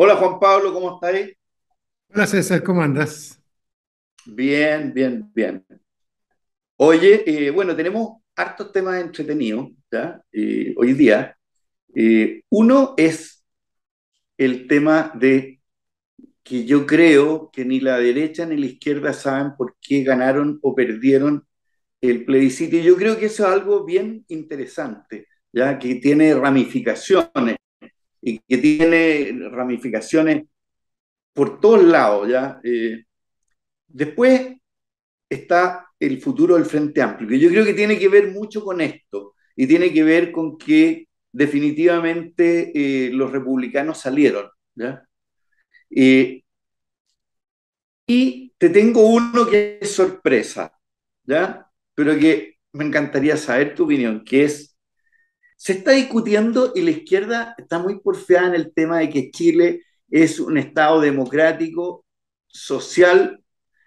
Hola Juan Pablo, ¿cómo estáis? Hola César, ¿cómo andas? Bien, bien, bien. Oye, eh, bueno, tenemos hartos temas entretenidos, ¿ya? Eh, hoy día. Eh, uno es el tema de que yo creo que ni la derecha ni la izquierda saben por qué ganaron o perdieron el plebiscito. Y yo creo que eso es algo bien interesante, ya que tiene ramificaciones y que tiene ramificaciones por todos lados, ¿ya? Eh, después está el futuro del Frente Amplio, que yo creo que tiene que ver mucho con esto y tiene que ver con que definitivamente eh, los republicanos salieron, ¿ya? Eh, y te tengo uno que es sorpresa, ¿ya? Pero que me encantaría saber tu opinión, que es, se está discutiendo y la izquierda está muy porfiada en el tema de que Chile es un Estado democrático, social,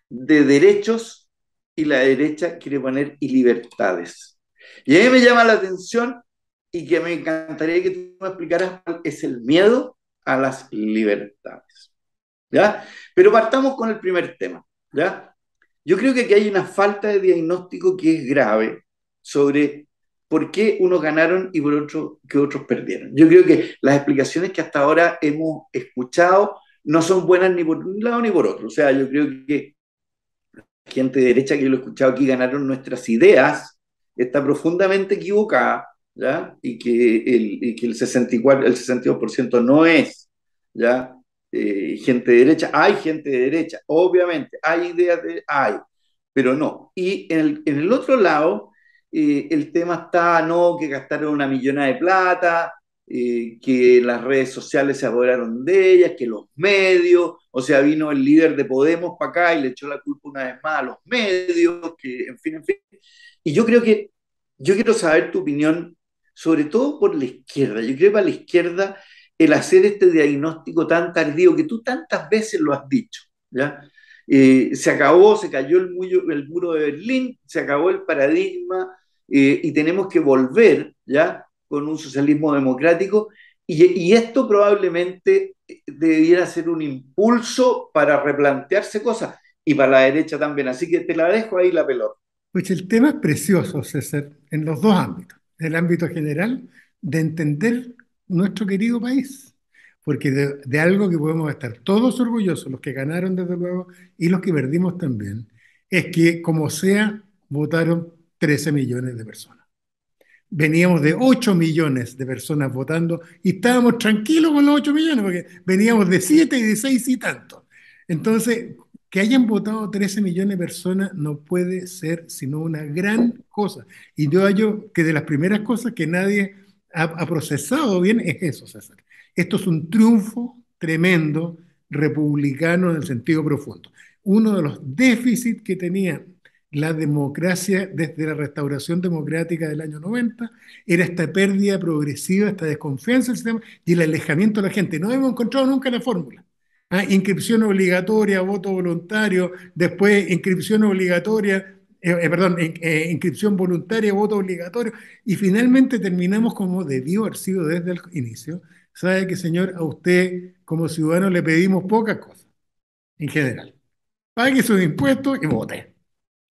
de derechos, y la derecha quiere poner y libertades. Y a mí me llama la atención y que me encantaría que tú me explicaras cuál es el miedo a las libertades. ¿Ya? Pero partamos con el primer tema. ¿Ya? Yo creo que aquí hay una falta de diagnóstico que es grave sobre por qué unos ganaron y por otro que otros perdieron. Yo creo que las explicaciones que hasta ahora hemos escuchado no son buenas ni por un lado ni por otro. O sea, yo creo que gente de derecha que lo he escuchado aquí ganaron nuestras ideas, está profundamente equivocada, ¿ya? Y que el, y que el 64, el 62% no es, ¿ya? Eh, gente de derecha, hay gente de derecha, obviamente, hay ideas de, hay, pero no. Y en el, en el otro lado, eh, el tema está, no, que gastaron una millonada de plata, eh, que las redes sociales se apoderaron de ellas, que los medios, o sea, vino el líder de Podemos para acá y le echó la culpa una vez más a los medios, que en fin, en fin. Y yo creo que, yo quiero saber tu opinión, sobre todo por la izquierda. Yo creo que para la izquierda el hacer este diagnóstico tan tardío que tú tantas veces lo has dicho, ¿ya? Eh, se acabó, se cayó el, el muro de Berlín, se acabó el paradigma eh, y tenemos que volver ya con un socialismo democrático y, y, esto probablemente eh, debiera ser un impulso para replantearse cosas y para la derecha también. Así que te la dejo ahí la pelota. Pues el tema es precioso, César, en los dos ámbitos. En el ámbito general, de entender nuestro querido país, porque de, de algo que podemos estar todos orgullosos, los que ganaron desde luego y los que perdimos también, es que como sea, votaron 13 millones de personas. Veníamos de 8 millones de personas votando y estábamos tranquilos con los 8 millones porque veníamos de 7 y de 6 y tanto. Entonces, que hayan votado 13 millones de personas no puede ser sino una gran cosa. Y yo hallo que de las primeras cosas que nadie ha, ha procesado bien es eso, César. Esto es un triunfo tremendo republicano en el sentido profundo. Uno de los déficits que tenía la democracia desde la restauración democrática del año 90 era esta pérdida progresiva, esta desconfianza del sistema y el alejamiento de la gente. No hemos encontrado nunca la fórmula. ¿Ah? Inscripción obligatoria, voto voluntario, después inscripción obligatoria, eh, eh, perdón, eh, inscripción voluntaria, voto obligatorio, y finalmente terminamos como debió haber sido desde el inicio. Sabe que, señor, a usted como ciudadano le pedimos pocas cosas, en general. Pague sus impuestos y vote.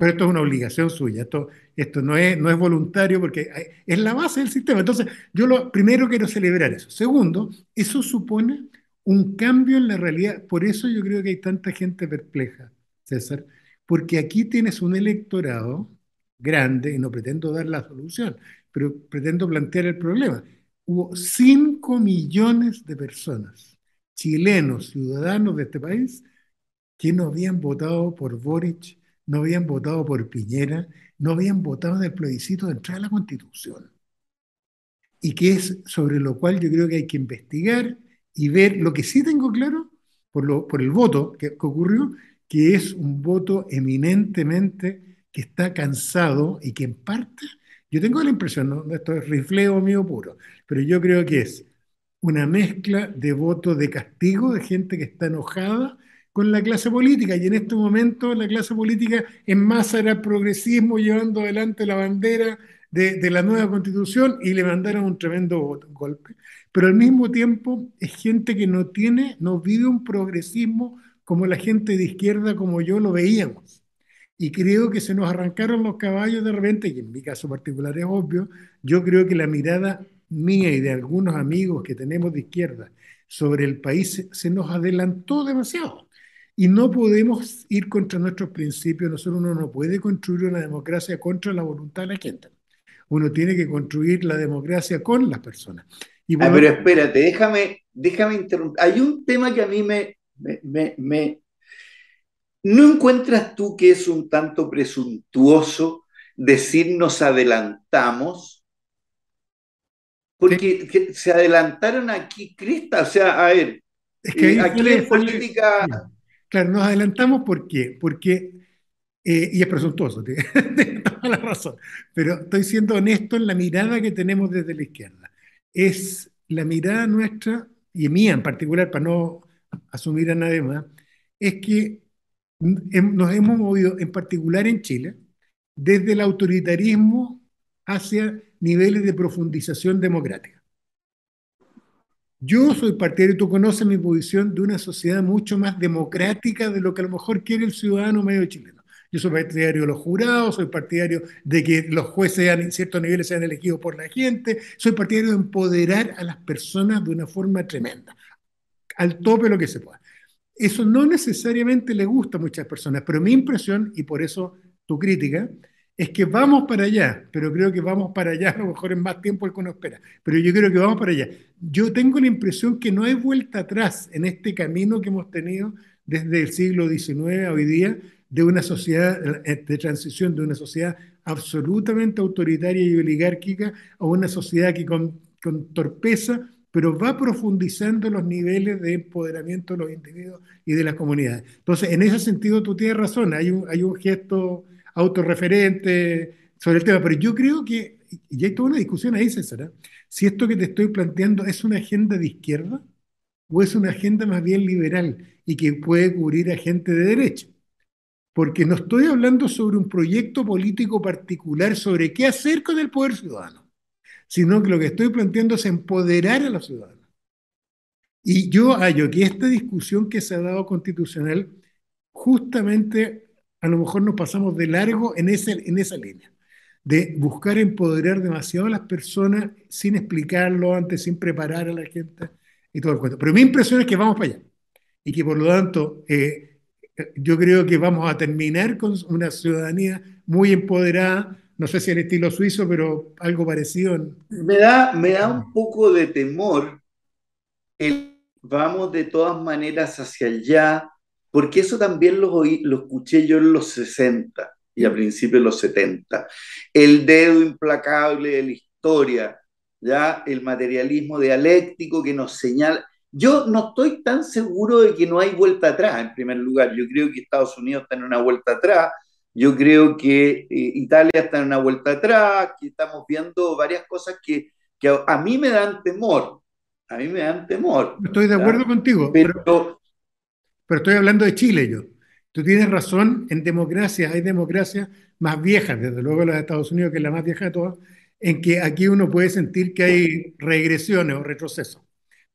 Pero esto es una obligación suya, esto, esto no, es, no es voluntario porque es la base del sistema. Entonces, yo lo primero quiero celebrar eso. Segundo, eso supone un cambio en la realidad. Por eso yo creo que hay tanta gente perpleja, César, porque aquí tienes un electorado grande, y no pretendo dar la solución, pero pretendo plantear el problema. Hubo 5 millones de personas, chilenos, ciudadanos de este país, que no habían votado por Boric no habían votado por Piñera, no habían votado en el plebiscito de entrada a la Constitución. Y que es sobre lo cual yo creo que hay que investigar y ver lo que sí tengo claro por, lo, por el voto que, ocurrió, que es un voto eminentemente que está cansado y que en parte, yo tengo la impresión, ¿no? esto es rifleo mío puro, pero yo creo que es una mezcla de voto de castigo, de gente que está enojada con la clase política y en este momento la clase política en masa era el progresismo llevando adelante la bandera de, de, la nueva constitución y le mandaron un tremendo golpe. pero al mismo tiempo es gente que no tiene, no vive un progresismo como la gente de izquierda, como yo lo veíamos. Y creo que se nos arrancaron los caballos de repente, y en mi caso particular es obvio, yo creo que la mirada mía y de algunos amigos que tenemos de izquierda sobre el país se nos adelantó demasiado. Y no podemos ir contra nuestros principios. Nosotros uno no puede construir una democracia contra la voluntad de la gente. Uno tiene que construir la democracia con las personas. Y ah, pero espérate, déjame, déjame interrumpir. Hay un tema que a mí me, me, me, ¿No encuentras tú que es un tanto presuntuoso decir nos adelantamos? Porque se adelantaron aquí, Crista, o sea, a ver, es que eh, aquí en política... Claro, nos adelantamos. Porque, eh, y es presuntuoso, tiene toda la razón, pero estoy siendo honesto en la mirada que tenemos desde la izquierda. Es la mirada nuestra, y mía en particular, para no asumir a nadie más, es que nos hemos movido, en particular en Chile, desde el autoritarismo hacia niveles de profundización democrática. Yo soy partidario, tú conoces mi posición, de una sociedad mucho más democrática de lo que a lo mejor quiere el ciudadano medio chileno. Yo soy partidario de los jurados, soy partidario de que los jueces en ciertos niveles sean elegidos por la gente, soy partidario de empoderar a las personas de una forma tremenda, al tope lo que se pueda. Eso no necesariamente le gusta a muchas personas, pero mi impresión, y por eso tu crítica, es que vamos para allá, pero creo que vamos para allá a lo mejor en más tiempo del que uno espera, pero yo creo que vamos para allá. Yo tengo la impresión que no hay vuelta atrás en este camino que hemos tenido desde el siglo XIX a hoy día de una sociedad eh, de transición, de una sociedad absolutamente autoritaria y oligárquica a una sociedad que con, con torpeza pero va profundizando los niveles de empoderamiento de los individuos y de las comunidades. Entonces, en ese sentido, tú tienes razón, hay un, hay un gesto autorreferente sobre el tema, pero yo creo que, y hay toda una discusión ahí, César, ¿eh? si esto que te estoy planteando es una agenda de izquierda o es una agenda más bien liberal y que puede cubrir a gente de derecha. Porque no estoy hablando sobre un proyecto político particular sobre qué hacer con el poder ciudadano, sino que lo que estoy planteando es empoderar a los ciudadanos. Y yo hallo que esta discusión que se ha dado constitucional justamente a lo mejor nos pasamos de largo en, ese, en esa línea, de buscar empoderar demasiado a las personas sin explicarlo antes, sin preparar a la gente y todo el cuento. Pero mi impresión es que vamos para allá y que por lo tanto eh, yo creo que vamos a terminar con una ciudadanía muy empoderada, no sé si el estilo suizo, pero algo parecido. Me, da, me da un poco de temor el vamos de todas maneras hacia allá porque eso también lo, oí, lo escuché yo en los 60 y a principios de los 70. El dedo implacable de la historia, ya el materialismo dialéctico que nos señala. Yo no estoy tan seguro de que no hay vuelta atrás, en primer lugar. Yo creo que Estados Unidos está en una vuelta atrás, yo creo que eh, Italia está en una vuelta atrás, que estamos viendo varias cosas que, que a, mí me dan temor. A mí me dan temor. Estoy de acuerdo contigo. pero pero estoy hablando de Chile yo. Tú tienes razón, en democracia hay democracias más viejas, desde luego la de Estados Unidos, que es la más vieja de todas, en que aquí uno puede sentir que hay regresiones o retrocesos.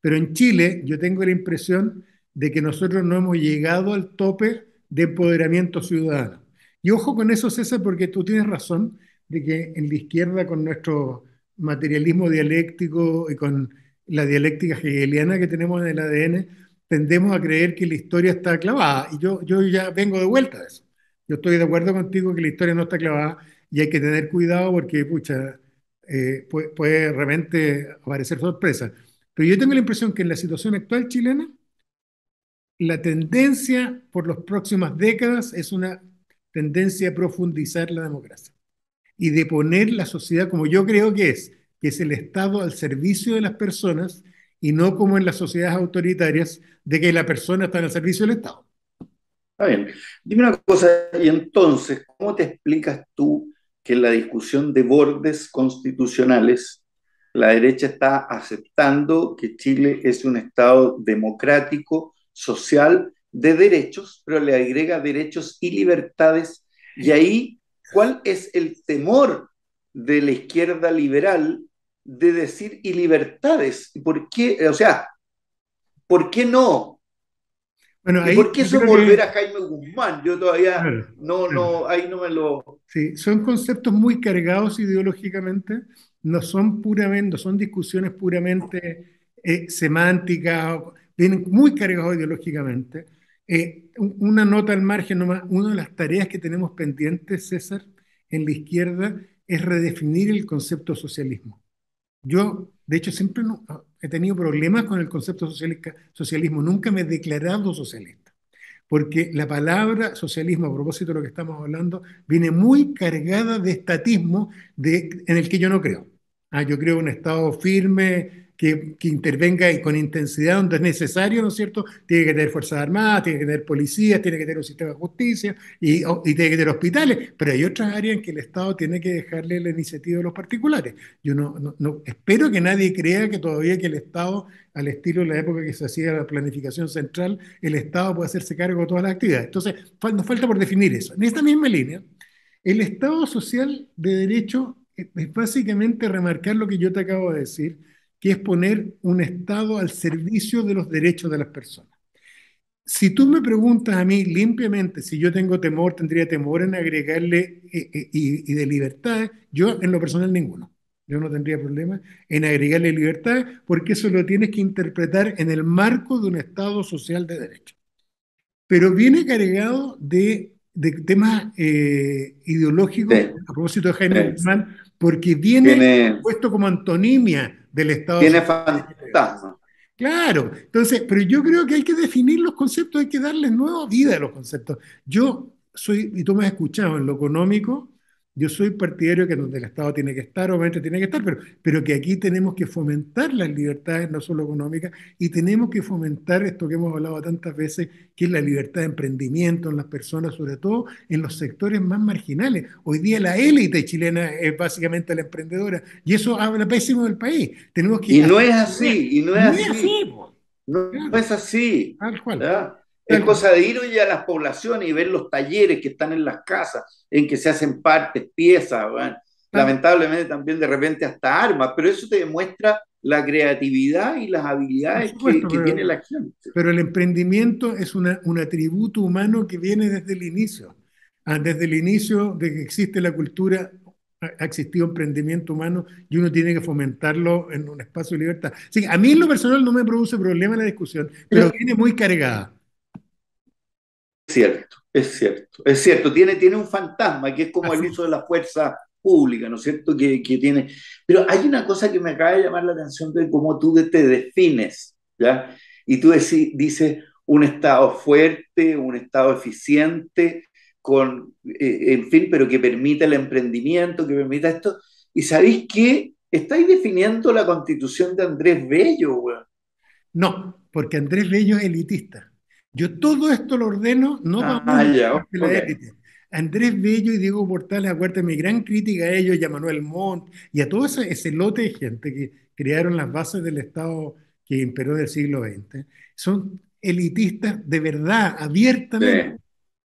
Pero en Chile yo tengo la impresión de que nosotros no hemos llegado al tope de empoderamiento ciudadano. Y ojo con eso, César, porque tú tienes razón de que en la izquierda, con nuestro materialismo dialéctico y con la dialéctica hegeliana que tenemos en el ADN, tendemos a creer que la historia está clavada. Y yo, yo ya vengo de vuelta de eso. Yo estoy de acuerdo contigo que la historia no está clavada y hay que tener cuidado porque, pucha, eh, puede, puede, realmente aparecer sorpresa. Pero yo tengo la impresión que en la situación actual chilena, la tendencia por las próximas décadas es una tendencia a profundizar la democracia y de poner la sociedad como yo creo que es, que es el Estado al servicio de las personas y no como en las sociedades autoritarias de que la persona está en el servicio del Estado. Está bien. Dime una cosa, y entonces, ¿cómo te explicas tú que en la discusión de bordes constitucionales la derecha está aceptando que Chile es un Estado democrático, social, de derechos, pero le agrega derechos y libertades? Y ahí, ¿cuál es el temor de la izquierda liberal de decir y libertades. ¿Por qué? O sea, ¿por qué no? Bueno, ahí, ¿Por qué eso volver a Jaime Guzmán? Yo todavía no, no, ahí no me lo... Sí, son conceptos muy cargados ideológicamente, no son puramente, son discusiones puramente eh, semánticas, vienen muy cargados ideológicamente. Eh, una nota al margen, nomás, una de las tareas que tenemos pendientes, César, en la izquierda, es redefinir el concepto socialismo. Yo, de hecho, siempre no, he tenido problemas con el concepto socialismo, nunca me he declarado socialista, porque la palabra socialismo, a propósito de lo que estamos hablando, viene muy cargada de estatismo en el que yo no creo. Ah, yo creo un Estado firme, que, intervenga y con intensidad donde es necesario, ¿no es cierto? Tiene que tener Fuerzas Armadas, tiene que tener policías, tiene que tener un sistema de justicia y, y, tiene que tener hospitales, pero hay otras áreas en que el Estado tiene que dejarle la iniciativa a los particulares. Yo no, espero que nadie crea que todavía que el Estado, al estilo de la época que se hacía la planificación central, el Estado puede hacerse cargo de todas las actividades. Entonces, nos falta por definir eso. En esta misma línea, el Estado social de derecho es básicamente remarcar lo que yo te acabo de decir, que es poner un Estado al servicio de los derechos de las personas. Si tú me preguntas a mí limpiamente si yo tengo temor, tendría temor en agregarle eh, eh, y, de libertad, yo en lo personal ninguno. Yo no tendría problema en agregarle libertad porque eso lo tienes que interpretar en el marco de un Estado social de derecho. Pero viene cargado de, temas eh, ideológicos, a propósito de Jaime Guzmán, porque viene, puesto como antonimia del Estado. Tiene fantasma. Claro, entonces, pero yo creo que hay que definir los conceptos, hay que darles nueva vida a los conceptos. Yo soy, y tú me has escuchado, en lo económico, yo soy partidario que donde el Estado tiene que estar, obviamente tiene que estar, pero, pero que aquí tenemos que fomentar las libertades, no solo económicas, y tenemos que fomentar esto que hemos hablado tantas veces, que es la libertad de emprendimiento en las personas, sobre todo en los sectores más marginales. Hoy día la élite chilena es básicamente la emprendedora, y eso habla pésimo del país. Tenemos que y no es así, y no es así. no, es así. Tal cual. Es cosa de ir hoy a las poblaciones y ver los talleres que están en las casas, en que se hacen partes, piezas, lamentablemente también de repente hasta armas, pero eso te demuestra la creatividad y las habilidades que, tiene la gente. Pero el emprendimiento es una, un atributo humano que viene desde el inicio. Ah, desde el inicio de que existe la cultura, ha existido emprendimiento humano y uno tiene que fomentarlo en un espacio de libertad. a mí en lo personal no me produce problema la discusión, pero viene muy cargada cierto, es cierto, es cierto. Tiene, tiene un fantasma que es como el uso de la fuerza pública, ¿no es cierto? Que, que, tiene. Pero hay una cosa que me acaba de llamar la atención de cómo tú te defines, ¿ya? Y tú dices un Estado fuerte, un Estado eficiente, con, eh, en fin, pero que permita el emprendimiento, que permita esto. ¿Y sabéis qué? Estáis definiendo la constitución de Andrés Bello, güey. No, porque Andrés Bello es elitista. Yo todo esto lo ordeno, no ah, vamos la élite. Andrés Bello y Diego Portales, acuérdate, mi gran crítica a ellos y a Manuel Montt y a todo ese, lote de gente que crearon las bases del Estado que imperó del siglo XX, son elitistas de verdad, abiertamente.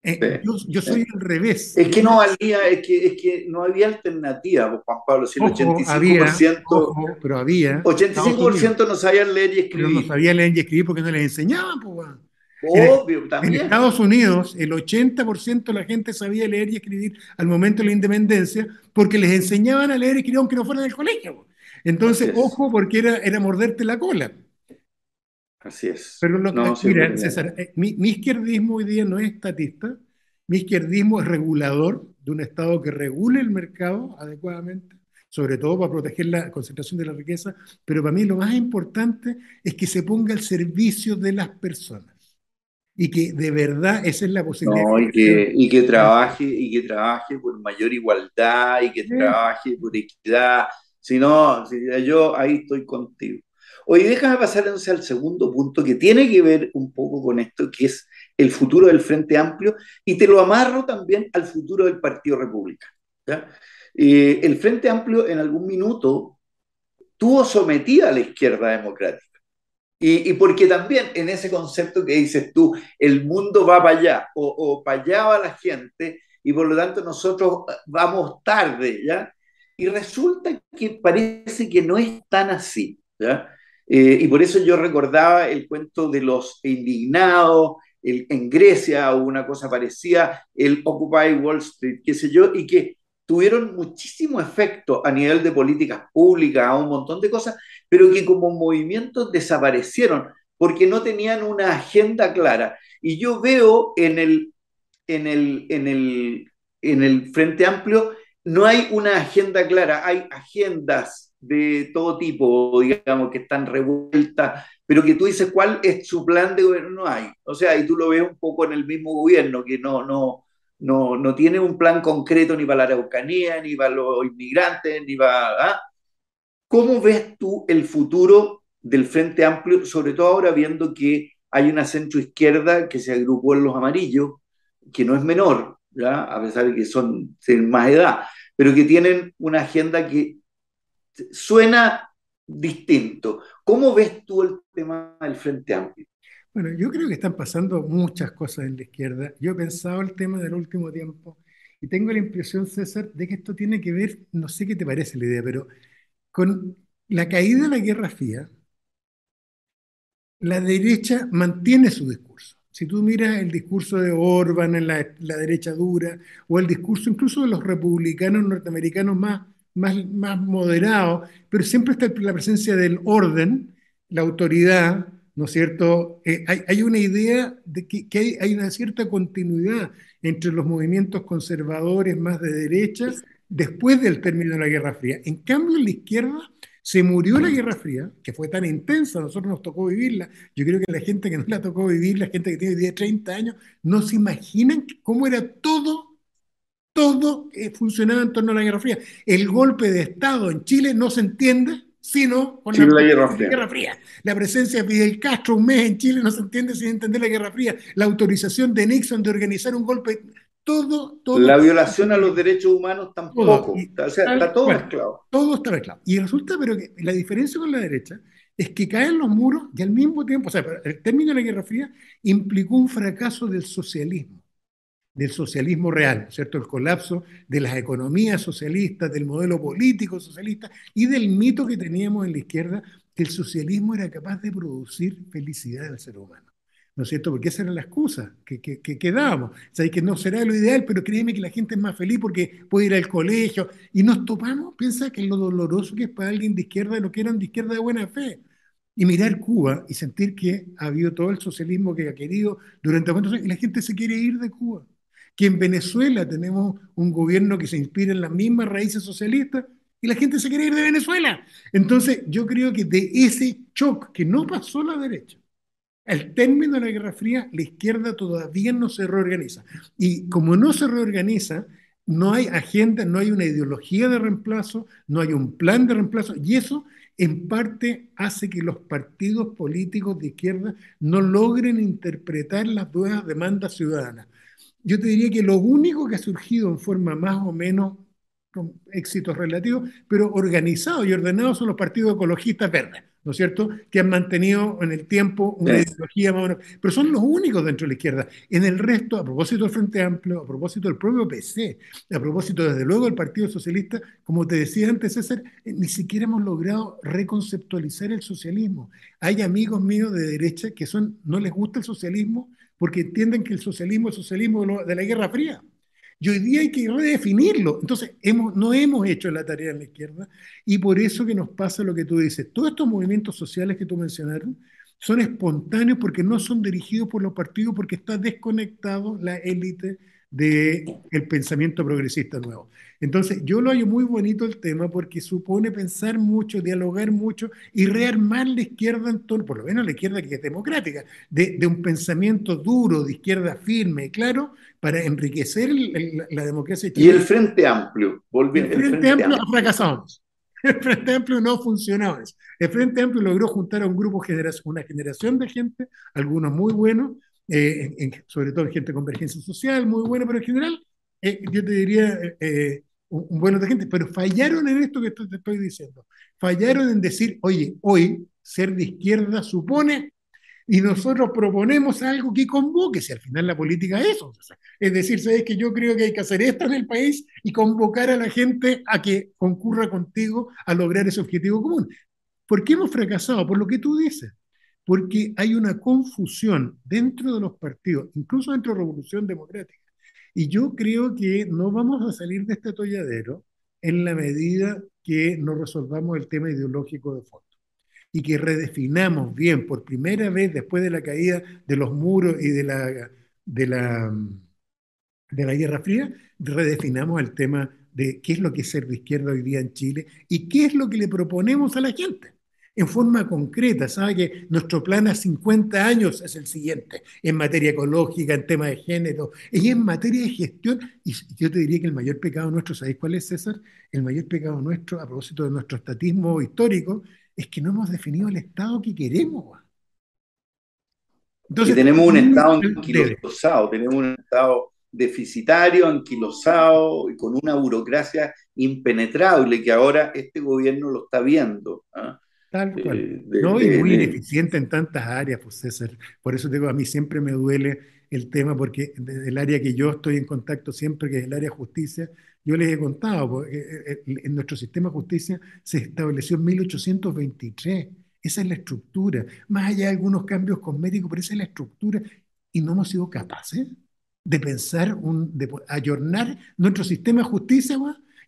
Eh, yo, soy al revés. Es que no valía, es que, es que no había alternativa, pues, Juan Pablo, si el 85%, pero había, 85% no sabían leer y escribir. Pero no sabían leer y escribir porque no les enseñaban, pues. Obvio, también. En Estados Unidos, el 80% de la gente sabía leer y escribir al momento de la independencia porque les enseñaban a leer y escribir aunque no fueran del colegio. Entonces, ojo, porque era, era morderte la cola. Así es. Pero lo no, mira, César, eh, mi, mi, izquierdismo hoy día no es estatista, mi izquierdismo es regulador de un Estado que regule el mercado adecuadamente, sobre todo para proteger la concentración de la riqueza, pero para mí lo más importante es que se ponga al servicio de las personas y que de verdad esa es la posibilidad. No, y, que, y que trabaje, y que trabaje por mayor igualdad, y que trabaje por equidad. Si no, si yo ahí estoy contigo. Oye, déjame pasar entonces al segundo punto que tiene que ver un poco con esto, que es el futuro del Frente Amplio, y te lo amarro también al futuro del Partido Republicano. Eh, el Frente Amplio en algún minuto tuvo sometida a la izquierda democrática. Y, porque también en ese concepto que dices tú, el mundo va para allá o, para allá va la gente y por lo tanto nosotros vamos tarde, ¿ya? Y resulta que parece que no es tan así. Eh, y por eso yo recordaba el cuento de los indignados, en Grecia o una cosa parecida, el Occupy Wall Street, qué sé yo, y que tuvieron muchísimo efecto a nivel de políticas públicas, a un montón de cosas, pero que como movimientos desaparecieron porque no tenían una agenda clara. Y yo veo en el, en el, en el, en el Frente Amplio, no hay una agenda clara, hay agendas de todo tipo, digamos, que están revueltas, pero que tú dices cuál es su plan de gobierno, no hay. O sea, y tú lo ves un poco en el mismo gobierno, que no, no, no, no tiene un plan concreto ni para la Araucanía, ni para los inmigrantes, ni para... ¿ah? ¿Cómo ves tú el futuro del Frente Amplio, sobre todo ahora viendo que hay una centroizquierda que se agrupó en los amarillos, que no es menor, ¿ya? a pesar de que son de más edad, pero que tienen una agenda que suena distinto. ¿Cómo ves tú el tema del Frente Amplio? Bueno, yo creo que están pasando muchas cosas en la izquierda. Yo he pensado el tema del último tiempo y tengo la impresión, César, de que esto tiene que ver, no sé qué te parece la idea, pero con la caída de la Guerra Fría, la derecha mantiene su discurso. Si tú miras el discurso de Orban en la, derecha dura, o el discurso incluso de los republicanos norteamericanos más, más, más moderados, pero siempre está la presencia del orden, la autoridad, ¿no es cierto? Eh, hay, una idea de que, hay, hay, una cierta continuidad entre los movimientos conservadores más de derecha después del término de la Guerra Fría. En cambio, en la izquierda se murió la Guerra Fría, que fue tan intensa, a nosotros nos tocó vivirla. Yo creo que la gente que no la tocó vivir, la gente que tiene 10, 30 años, no se imaginan cómo era todo, todo que funcionaba en torno a la Guerra Fría. El golpe de Estado en Chile no se entiende sino con la, Guerra, Fría. La presencia de Fidel Castro un mes en Chile no se entiende sin entender la Guerra Fría. La autorización de Nixon de organizar un golpe todo, todo. La violación a los derechos humanos tampoco. o sea, está todo mezclado. Todo está mezclado. Y resulta, pero que la diferencia con la derecha es que caen los muros y al mismo tiempo, o sea, el término de la Guerra Fría implicó un fracaso del socialismo, del socialismo real, ¿cierto? El colapso de las economías socialistas, del modelo político socialista y del mito que teníamos en la izquierda que el socialismo era capaz de producir felicidad al ser humano. ¿No es cierto? Porque esa era la excusa que, que, que, dábamos. O que no será lo ideal, pero créeme que la gente es más feliz porque puede ir al colegio. Y nos topamos, piensa que lo doloroso que es para alguien de izquierda, lo que eran de izquierda de buena fe. Y mirar Cuba y sentir que ha habido todo el socialismo que ha querido durante muchos años y la gente se quiere ir de Cuba. Que en Venezuela tenemos un gobierno que se inspira en las mismas raíces socialistas y la gente se quiere ir de Venezuela. Entonces, yo creo que de ese shock que no pasó la derecha, al término de la Guerra Fría, la izquierda todavía no se reorganiza. Y como no se reorganiza, no hay agenda, no hay una ideología de reemplazo, no hay un plan de reemplazo, y eso en parte hace que los partidos políticos de izquierda no logren interpretar las nuevas demandas ciudadanas. Yo te diría que lo único que ha surgido en forma más o menos con éxitos relativos, pero organizado y ordenado son los partidos ecologistas verdes. ¿No es cierto?, que han mantenido en el tiempo una ideología más o menos, pero son los únicos dentro de la izquierda. En el resto, a propósito del Frente Amplio, a propósito del propio PC, a propósito desde luego del Partido Socialista, como te decía antes, César, eh, ni siquiera hemos logrado reconceptualizar el socialismo. Hay amigos míos de derecha que son, no les gusta el socialismo porque entienden que el socialismo es el socialismo de la Guerra Fría. Y hoy día hay que redefinirlo. Entonces, hemos, no hemos hecho la tarea en la izquierda y por eso que nos pasa lo que tú dices. Todos estos movimientos sociales que tú mencionaron son espontáneos porque no son dirigidos por los partidos, porque está desconectado la élite del pensamiento progresista nuevo. Entonces, yo lo hallo muy bonito el tema porque supone pensar mucho, dialogar mucho y rearmar la izquierda en torno, por lo menos la izquierda que es democrática, de, un pensamiento duro, de izquierda firme, claro, para enriquecer la democracia. Y el Frente Amplio, volviendo. El, Frente, Amplio, Amplio. fracasamos. El Frente Amplio no funcionaba. El Frente Amplio logró juntar a un grupo, una generación de gente, algunos muy buenos, eh, sobre todo gente de convergencia social, muy buena, pero en general, eh, yo te diría, eh, un, buen de gente, pero fallaron en esto que te estoy diciendo. Fallaron en decir, oye, hoy ser de izquierda supone y nosotros proponemos algo que convoque, si al final la política es eso. Es decir, sabes que yo creo que hay que hacer esto en el país y convocar a la gente a que concurra contigo a lograr ese objetivo común. ¿Por qué hemos fracasado? Por lo que tú dices. Porque hay una confusión dentro de los partidos, incluso dentro de Revolución Democrática. Y yo creo que no vamos a salir de este atolladero en la medida que no resolvamos el tema ideológico de fondo y que redefinamos bien por primera vez después de la caída de los muros y de la, de la, de la Guerra Fría, redefinamos el tema de qué es lo que es ser de izquierda hoy día en Chile y qué es lo que le proponemos a la gente en forma concreta. Sabe que nuestro plan a 50 años es el siguiente, en materia ecológica, en tema de género, y en materia de gestión. Y yo te diría que el mayor pecado nuestro, ¿sabéis cuál es, César? El mayor pecado nuestro, a propósito de nuestro estatismo histórico, es que no hemos definido el Estado que queremos. Entonces, tenemos un Estado anquilosado, tenemos un Estado deficitario, anquilosado y con una burocracia impenetrable que ahora este gobierno lo está viendo. ¿ah? Tal cual. No, y muy ineficiente en tantas áreas, pues César. Por eso digo, a mí siempre me duele el tema, porque el área que yo estoy en contacto siempre, que es el área de justicia, yo les he contado, porque eh, eh, en nuestro sistema de justicia se estableció en 1823. Esa es la estructura. Más allá de algunos cambios cosméticos, pero esa es la estructura. Y no hemos sido capaces de pensar, un, de ayornar nuestro sistema de justicia,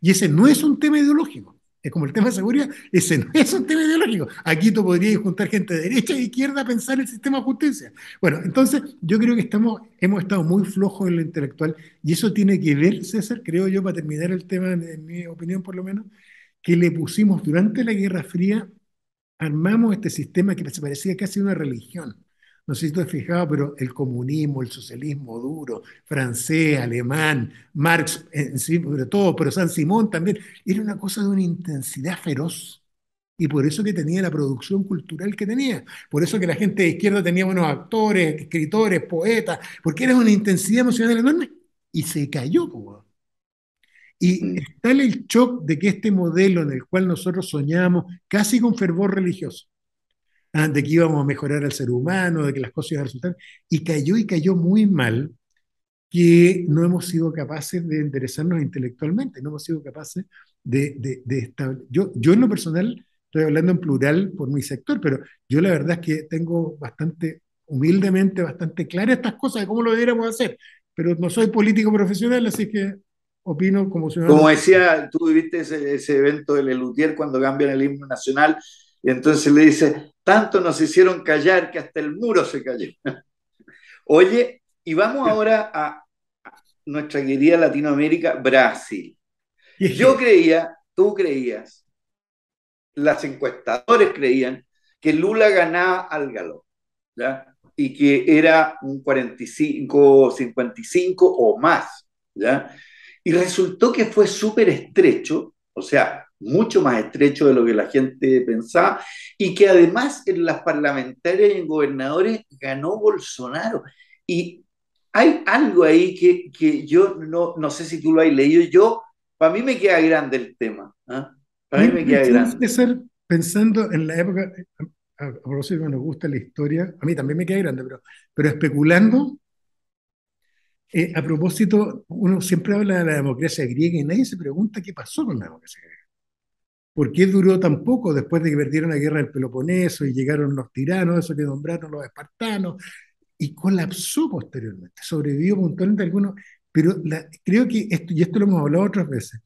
y ese no es un tema ideológico. Es como el tema de seguridad, ese no es un tema ideológico. Aquí tú podrías juntar gente de derecha e izquierda a pensar el sistema de justicia. Bueno, entonces yo creo que estamos, hemos estado muy flojos en lo intelectual y eso tiene que ver, César, creo yo, para terminar el tema, en mi opinión por lo menos, que le pusimos durante la Guerra Fría, armamos este sistema que se parecía casi a una religión no sé si tú has fijado, pero el comunismo, el socialismo duro, francés, alemán, Marx, en sí, sobre todo, pero San Simón también, era una cosa de una intensidad feroz. Y por eso que tenía la producción cultural que tenía. Por eso que la gente de izquierda tenía buenos actores, escritores, poetas, porque era una intensidad emocional enorme. Y se cayó, Y mm. está el shock de que este modelo en el cual nosotros soñamos, casi con fervor religioso, Ah, de que íbamos a mejorar al ser humano, de que las cosas iban a resultar, y cayó y cayó muy mal que no hemos sido capaces de interesarnos intelectualmente, no hemos sido capaces de, de, establecer. Yo, yo en lo personal, estoy hablando en plural por mi sector, pero yo la verdad es que tengo bastante, humildemente, bastante claras estas cosas de cómo lo deberíamos hacer, pero no soy político profesional, así que opino como ciudadano. Como decía, tú viviste ese, ese evento de Lelutier cuando cambian el himno nacional, y entonces le dice, tanto nos hicieron callar que hasta el muro se cayó. Oye, y vamos ahora a nuestra querida Latinoamérica, Brasil. Yo creía, tú creías, las encuestadores creían que Lula ganaba al galo, ¿ya? Y que era un 45, 55 o más, ¿ya? Y resultó que fue súper estrecho, o sea, mucho más estrecho de lo que la gente pensaba, y que además en las parlamentarias y en gobernadores ganó Bolsonaro. Y hay algo ahí que, que yo no, no, sé si tú lo has leído, yo, para mí me queda grande el tema. ¿ah? Para mí me queda grande. Ser pensando en la época, a propósito nos gusta la historia, a mí también me queda grande, pero, pero especulando, eh, a propósito, uno siempre habla de la democracia griega y nadie se pregunta qué pasó con la democracia griega. ¿Por qué duró tan poco después de que perdieron la guerra del Peloponeso y llegaron los tiranos, eso que nombraron los espartanos, y colapsó posteriormente? Sobrevivió puntualmente algunos, pero creo que esto, y esto lo hemos hablado otras veces,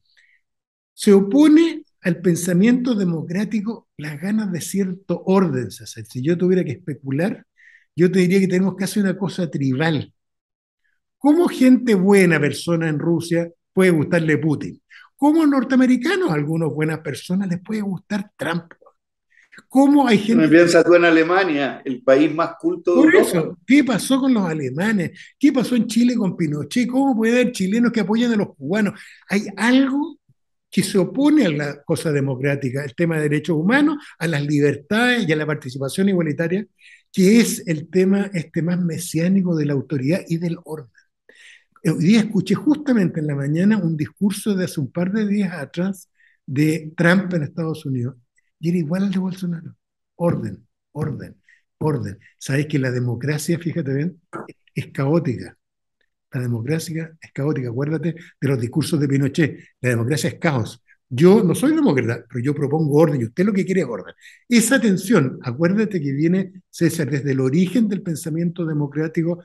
se opone al pensamiento democrático las ganas de cierto orden. Si yo tuviera que especular, yo te diría que tenemos casi una cosa tribal. ¿Cómo gente buena persona en Rusia puede gustarle Putin? Como norteamericanos, a algunas buenas personas les puede gustar Trump. ¿Cómo hay gente... Me piensa tú en Alemania, el país más culto de Por eso, ¿qué pasó con los alemanes? ¿Qué pasó en Chile con Pinochet? ¿Cómo puede haber chilenos que apoyan a los cubanos? Hay algo que se opone a la cosa democrática, el tema de derechos humanos, a las libertades y a la participación igualitaria, que es el tema este más mesiánico de la autoridad y del orden. Hoy día escuché justamente en la mañana un discurso de hace un par de días atrás de Trump en Estados Unidos y era igual al de Bolsonaro. Orden, orden. orden. Sabes que la democracia, fíjate bien, es caótica. La democracia es caótica. Acuérdate de los discursos de Pinochet. La democracia es caos. Yo no soy demócrata, pero yo propongo orden y usted lo que quiere es orden. Esa tensión, acuérdate que viene, César, desde el origen del pensamiento democrático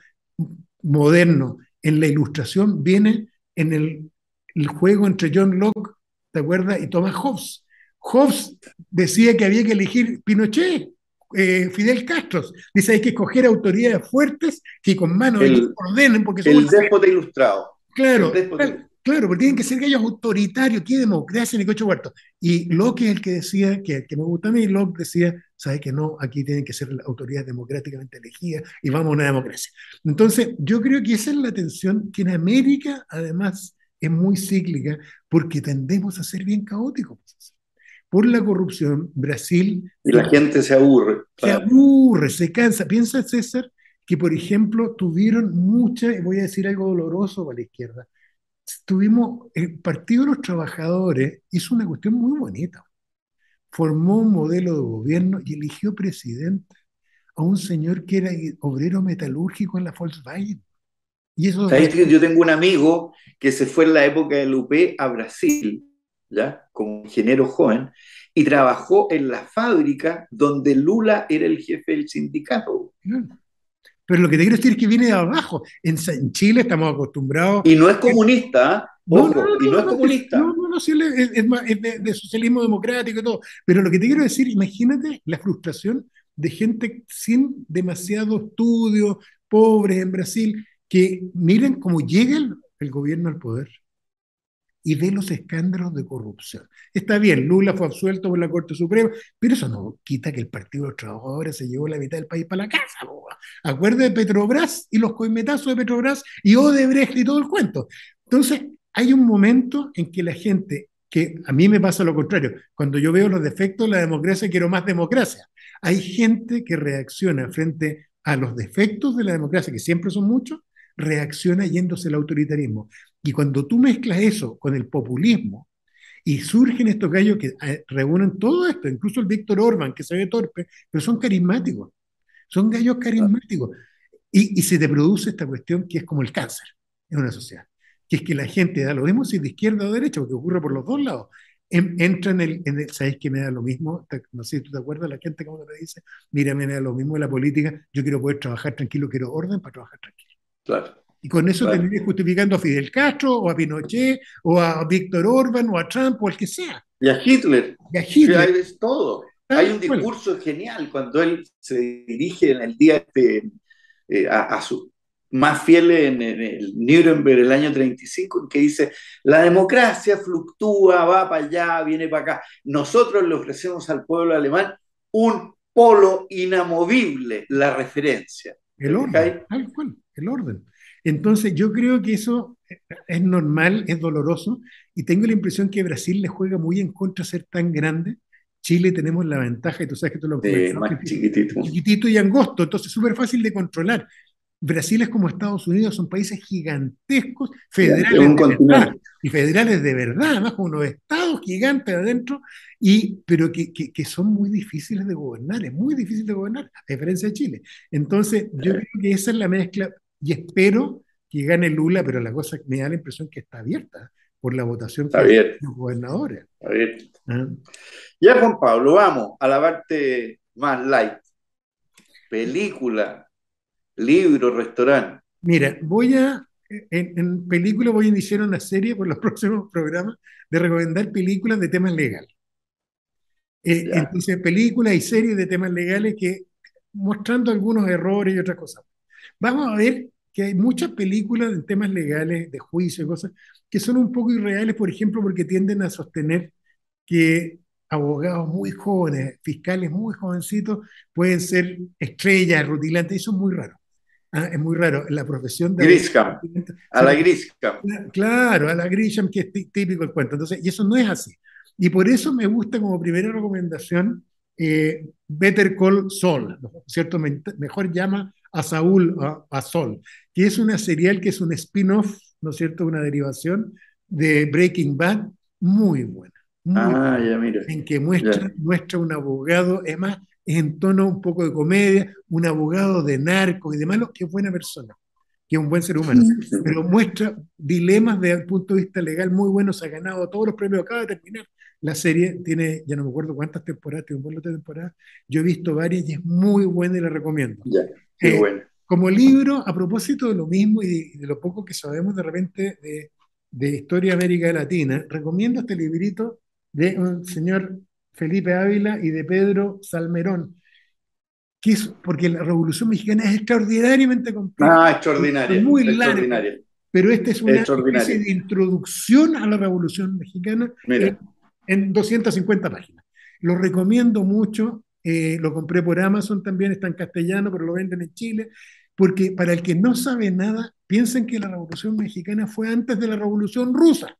moderno en la ilustración, viene en el, el juego entre John Locke, ¿te acuerdas? Y Thomas Hobbes. Hobbes decía que había que elegir Pinochet, eh, Fidel Castro. Dice hay que escoger autoridades fuertes que con mano el, ordenen. Porque el déspota ilustrado. Claro, claro, claro, porque tienen que ser gallos autoritarios, qué democracia ni coche huerto. Y Locke es el que decía, que, que me gusta a mí, Locke decía, sabe que no, aquí tienen que ser autoridades democráticamente elegidas y vamos a una democracia. Entonces, yo creo que esa es la tensión que en América, además, es muy cíclica porque tendemos a ser bien caóticos por la corrupción, Brasil... Y la gente se aburre. Se aburre, se cansa. Piensa, César, que por ejemplo tuvieron mucha, voy a decir algo doloroso para la izquierda, tuvimos, el Partido de los Trabajadores hizo una cuestión muy bonita. Formó un modelo de gobierno y eligió presidente a un señor que era obrero metalúrgico en la Volkswagen. Y eso ¿Sabes que yo tengo un amigo que se fue en la época del UP a Brasil ¿ya? como ingeniero joven, y trabajó en la fábrica donde Lula era el jefe del sindicato. Pero lo que te quiero decir es que viene de abajo. En, Chile estamos acostumbrados. Y no es comunista, no, y no es comunista. No, no, no, sí, es, es, de, socialismo democrático y todo. Pero lo que te quiero decir, imagínate la frustración de gente sin demasiado estudio, pobres en Brasil, que miren cómo llega el gobierno al poder y ve los escándalos de corrupción. Está bien, Lula fue absuelto por la Corte Suprema, pero eso no quita que el Partido de los Trabajadores se llevó la mitad del país para la casa. Acuerde de Petrobras y los coimetazos de Petrobras y Odebrecht y todo el cuento. Entonces, hay un momento en que la gente, que a mí me pasa lo contrario, cuando yo veo los defectos de la democracia, quiero más democracia. Hay gente que reacciona frente a los defectos de la democracia, que siempre son muchos, reacciona yéndose al autoritarismo. Y cuando tú mezclas eso con el populismo, y surgen estos gallos que eh, reúnen todo esto, incluso el Víctor Orban, que se ve torpe, pero son carismáticos, son gallos carismáticos. Y, y se te produce esta cuestión que es como el cáncer en una sociedad, que es que la gente da lo mismo si de izquierda o de derecha, porque ocurre por los dos lados. entra en el, en el, ¿sabes que me da lo mismo? No sé si tú te acuerdas, la gente como te dice, mira, me da lo mismo la política, yo quiero poder trabajar tranquilo, quiero orden para trabajar tranquilo. Claro. Y con eso claro. justificando a Fidel Castro, o a Pinochet, o a Víctor Orban, o a Trump, o al que sea. Y a Hitler. Y a Hitler. es todo. Ah, Hay un discurso bueno. genial cuando él se dirige en el día este, eh, a, a su más fiel en, en, el Nuremberg el año 35, en que dice, la democracia fluctúa, va para allá, viene para acá. Nosotros le ofrecemos al pueblo alemán un polo inamovible, la referencia. El orden, tal cual, el orden. Entonces yo creo que eso es normal, es doloroso, y tengo la impresión que Brasil le juega muy en contra ser tan grande. Chile tenemos la ventaja, y tú sabes que tú lo eh, más chiquitito. chiquitito y angosto, entonces súper fácil de controlar. Brasil es como Estados Unidos, son países gigantescos, federales de verdad, y federales de verdad, además con unos estados gigantes adentro, y, pero que, que, que, son muy difíciles de gobernar, es muy difícil de gobernar, a diferencia de Chile. Entonces, yo creo que esa es la mezcla y espero que gane Lula, pero la cosa me da la impresión que está abierta por la votación de los gobernadores. ¿Ah? Ya, Juan Pablo, vamos a la parte más light. Película, libro, restaurante. Mira, voy a, en, en, película voy a iniciar una serie por los próximos programas de recomendar películas de temas legales. Eh, entonces, películas y series de temas legales que mostrando algunos errores y otras cosas. Vamos a ver que hay muchas películas en temas legales, de juicio y cosas, que son un poco irreales, por ejemplo, porque tienden a sostener que abogados muy jóvenes, fiscales muy jovencitos, pueden ser estrellas, rutilantes, eso es muy raro. ¿ah? Es muy raro. La profesión de... Grisham, a la Grisham. Claro, a la Grisham, que es típico el cuento. Entonces, y eso no es así. Y por eso me gusta como primera recomendación eh, Better Call Saul, ¿cierto? Mejor llama a Saúl, a, a, Sol, que es una serial que es un spin-off, ¿no es cierto? Una derivación de Breaking Bad, muy buena. Muy ah, buena, ya mira. En que muestra, muestra un abogado, es más, es en tono un poco de comedia, un abogado de narcos y de malos, que es buena persona, que es un buen ser humano, pero muestra dilemas desde el punto de vista legal muy buenos, ha ganado todos los premios, acaba de terminar la serie, tiene, ya no me acuerdo cuántas temporadas, tiene un buen de temporadas, yo he visto varias y es muy buena y la recomiendo. Ya, qué Eh, bueno. como libro, a propósito de lo mismo y de, de lo poco que sabemos de repente de, de historia América Latina, recomiendo este librito de un señor Felipe Ávila y de Pedro Salmerón, que es porque la Revolución Mexicana es extraordinariamente compleja, Ah, extraordinaria. Muy larga. pero esta es una especie de introducción a la Revolución Mexicana en, en 250 páginas. Lo recomiendo mucho, eh, lo compré por Amazon también, está en castellano, pero lo venden en Chile, porque para el que no sabe nada, piensen que la Revolución Mexicana fue antes de la Revolución Rusa,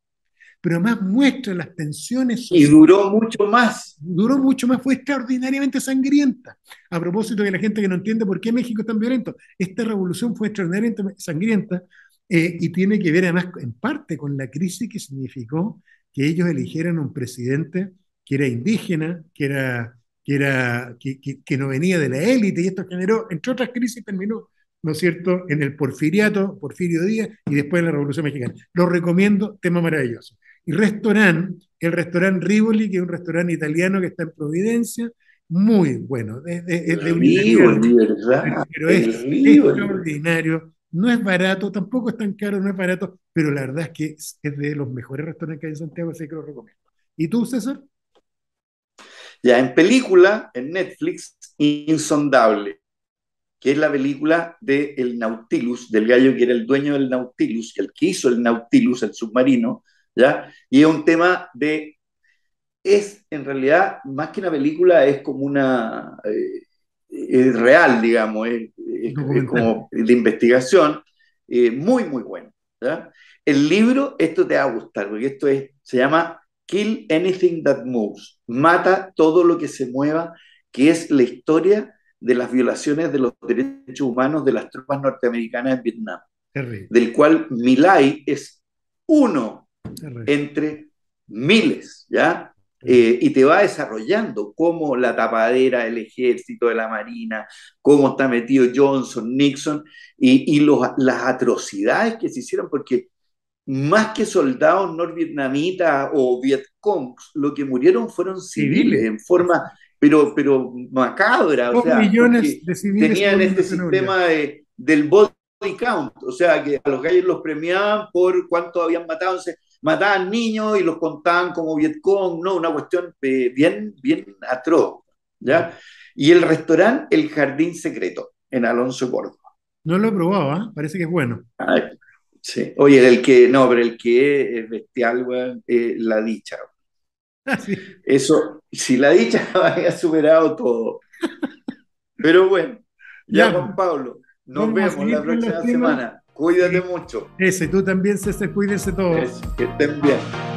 pero además muestra las tensiones Y duró mucho más. duró mucho más, fue extraordinariamente sangrienta. A propósito de la gente que no entiende por qué México es tan violento, esta revolución fue extraordinariamente sangrienta eh, y tiene que ver además en parte con la crisis que significó que ellos eligieran un presidente que era indígena, que, era, que, era, que, que, que no venía de la élite y esto generó, entre otras crisis, terminó ¿no es cierto?, en el porfiriato, Porfirio Díaz, y después en la Revolución Mexicana. Lo recomiendo, tema maravilloso. Y restaurante, el restaurante Rivoli, que es un restaurante italiano que está en Providencia, muy bueno. Es de, de un Rivoli, ¿verdad? pero es extraordinario. No es barato, tampoco es tan caro, no es barato, pero la verdad es que es, es de los mejores restaurantes que hay en Santiago, así que lo recomiendo. ¿Y tú, César? Ya, en película, en Netflix, Insondable, que es la película de el Nautilus, del gallo que era el dueño del Nautilus, el que hizo el Nautilus, el submarino, ¿ya? Y es un tema de, es en realidad, más que una película, es como una, eh, es real, digamos, es, es- es como de investigación, eh, muy, muy bueno, ¿ya? El libro, esto te va a gustar, porque esto es, se llama Kill Anything That Moves, mata todo lo que se mueva, que es la historia de las violaciones de los derechos humanos de las tropas norteamericanas en Vietnam, Terrible, del cual Milay es uno terrible. entre miles, ¿ya? Eh, y te va desarrollando cómo la tapadera del ejército, de la marina, cómo está metido Johnson, Nixon, y, y los, las atrocidades que se hicieron, porque más que soldados norvietnamitas o Vietcong, lo que murieron fueron civiles, en forma, pero, pero macabra, o sea, millones de civiles. tenían este sistema de, del body count, o sea, que a los gallos los premiaban por cuánto habían matado, entonces mataban niños y los contaban como Vietcong, ¿no? Una cuestión eh, bien, bien atroz, ¿ya? Y el restaurante El Jardín Secreto, en Alonso Córdoba. No lo he probado, ¿ah? Parece que es bueno. Ay, sí. Oye, el que, no, pero el que es bestial, weón, eh, la dicha. Ah, sí. Eso, si la dicha había superado todo. Pero bueno, ya, Ya, Juan Pablo, nos vamos vemos la próxima semana. Cuídate Sí. mucho. Ese, tú también, César, cuídense todos. Eso, que estén bien.